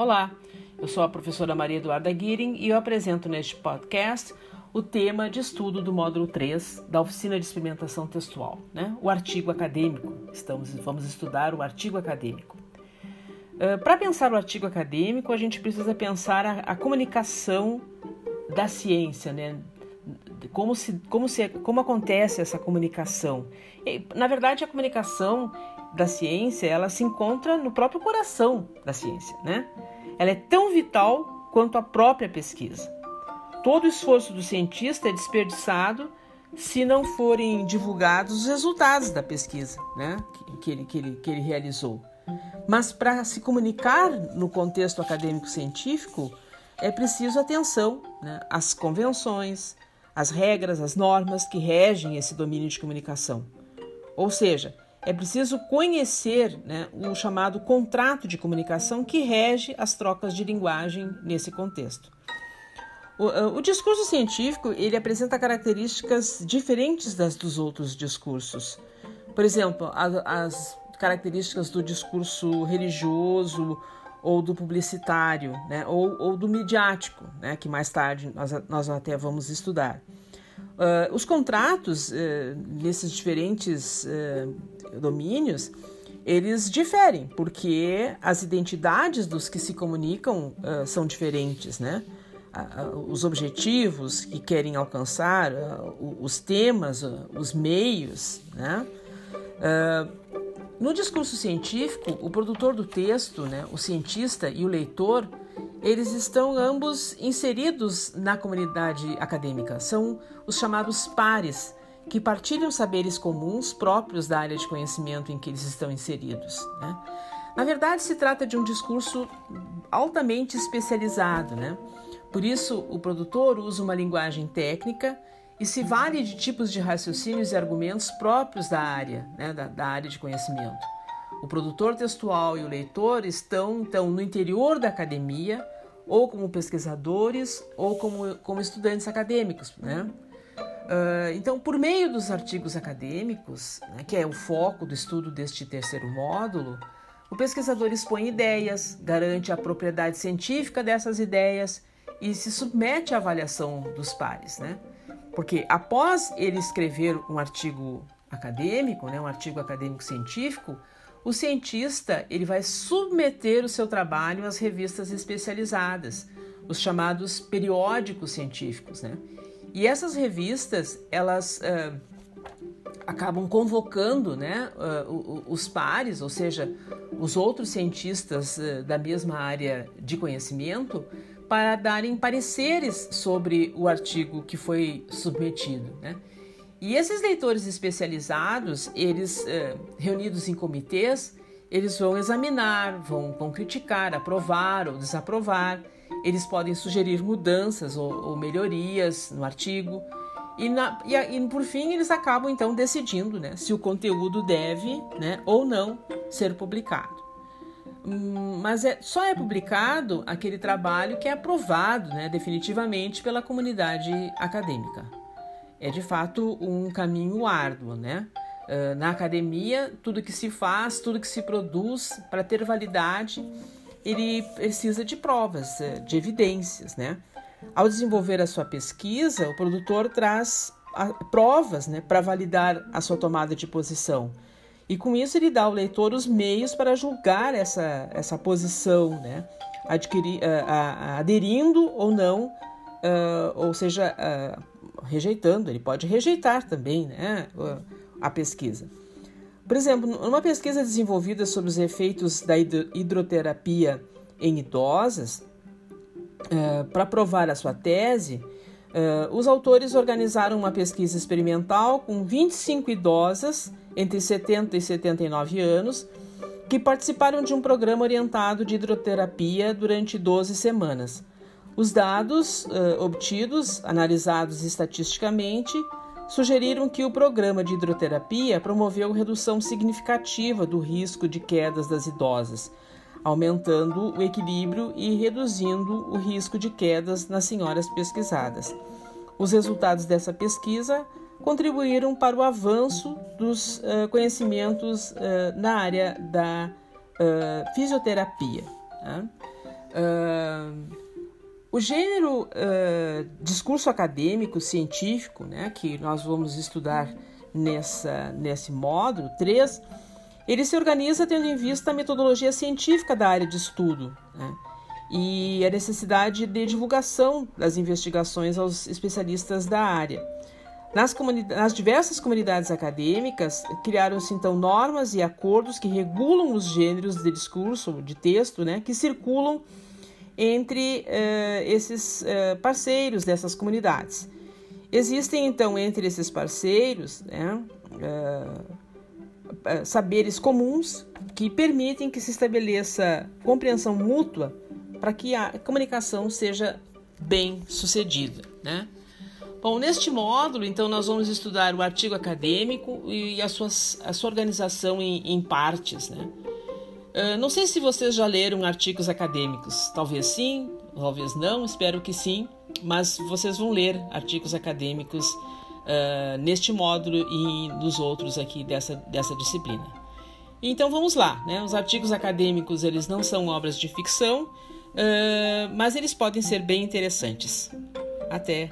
Olá, eu sou a professora Maria Eduarda Guirin e eu apresento neste podcast o tema de estudo do módulo 3 da oficina de experimentação textual, né? o artigo acadêmico. Estamos, vamos estudar o artigo acadêmico. Uh, Para pensar o artigo acadêmico, a gente precisa pensar a, a comunicação da ciência, né? como, se, como, se, como acontece essa comunicação. E, na verdade, a comunicação da ciência ela se encontra no próprio coração da ciência, né? Ela é tão vital quanto a própria pesquisa. Todo esforço do cientista é desperdiçado se não forem divulgados os resultados da pesquisa, né? Que, ele, que, ele, que ele realizou. Mas para se comunicar no contexto acadêmico-científico é preciso atenção né? às convenções, as regras, as normas que regem esse domínio de comunicação. Ou seja, é preciso conhecer né, o chamado contrato de comunicação que rege as trocas de linguagem nesse contexto. O, eh, o, discurso científico ele apresenta características diferentes das dos outros discursos. Por exemplo, a, as características do discurso religioso ou do publicitário, né, ou, ou do midiático, né, que mais tarde nós, nós até vamos estudar. Uh, os contratos uh, nesses diferentes uh, domínios eles diferem porque as identidades dos que se comunicam são diferentes, né? os objetivos que querem alcançar, os temas, os meios, né? no discurso científico, o produtor do texto, né, o cientista e o leitor eles estão ambos inseridos na comunidade acadêmica. São os chamados pares, que partilham saberes comuns próprios da área de conhecimento em que eles estão inseridos. Né? Na verdade, se trata de um discurso altamente especializado. Né? Por isso, o produtor usa uma linguagem técnica e se vale de tipos de raciocínios e argumentos próprios da área, né? da, da área de conhecimento. O produtor textual e o leitor estão então no interior da academia, ou como pesquisadores, ou como, como estudantes acadêmicos, né? Uh, então, por meio dos artigos acadêmicos, né, que é o foco do estudo deste terceiro módulo, o pesquisador expõe ideias, garante a propriedade científica dessas ideias e se submete à avaliação dos pares, né? Porque após ele escrever um artigo acadêmico, né, um artigo acadêmico científico, o cientista ele vai submeter o seu trabalho às revistas especializadas, os chamados periódicos científicos, né? E essas revistas elas uh, acabam convocando, né, uh, os pares, ou seja, os outros cientistas uh, da mesma área de conhecimento, para darem pareceres sobre o artigo que foi submetido, né? E esses leitores especializados, eles eh, reunidos em comitês, eles vão examinar, vão, vão criticar, aprovar ou desaprovar. Eles podem sugerir mudanças ou, ou melhorias no artigo. E, na, e, e, por fim, eles acabam então decidindo né, se o conteúdo deve né, ou não ser publicado. Hum, mas é, só é publicado aquele trabalho que é aprovado né, definitivamente pela comunidade acadêmica é de fato um caminho árduo, né? Uh, na academia, tudo que se faz, tudo que se produz, para ter validade, ele precisa de provas, eh, de evidências, né? Ao desenvolver a sua pesquisa, o produtor traz provas né, para validar a sua tomada de posição. E com isso ele dá ao leitor os meios para julgar essa, essa posição, né? Adquirir, uh, aderindo ou não, uh, ou seja, rejeitando, ele pode rejeitar também né, a pesquisa. Por exemplo, numa pesquisa desenvolvida sobre os efeitos da hidroterapia em idosas, uh, para provar a sua tese, uh, os autores organizaram uma pesquisa experimental com 25 idosas entre 70 e 79 anos que participaram de um programa orientado de hidroterapia durante 12 semanas. Os dados uh, obtidos, analisados estatisticamente, sugeriram que o programa de hidroterapia promoveu redução significativa do risco de quedas das idosas, aumentando o equilíbrio e reduzindo o risco de quedas nas senhoras pesquisadas. Os resultados dessa pesquisa contribuíram para o avanço dos uh, conhecimentos uh, na área da fisioterapia. Né? O gênero uh, discurso acadêmico científico, né, que nós vamos estudar nessa, nesse módulo 3, ele se organiza tendo em vista a metodologia científica da área de estudo né, e a necessidade de divulgação das investigações aos especialistas da área. Nas, nas diversas comunidades acadêmicas, criaram-se então normas e acordos que regulam os gêneros de discurso, de texto, né, que circulam entre uh, esses uh, parceiros dessas comunidades. Existem então entre esses parceiros né, uh, saberes comuns que permitem que se estabeleça compreensão mútua para que a comunicação seja bem sucedida. Né? Bom, neste módulo, então, nós vamos estudar o artigo acadêmico e a, suas, a sua organização em, em partes, né? Uh, não sei se vocês já leram artigos acadêmicos, talvez sim, talvez não, espero que sim, mas vocês vão ler artigos acadêmicos uh, neste módulo e nos outros aqui dessa, dessa disciplina. Então vamos lá, né? Os artigos acadêmicos eles não são obras de ficção, uh, mas eles podem ser bem interessantes. Até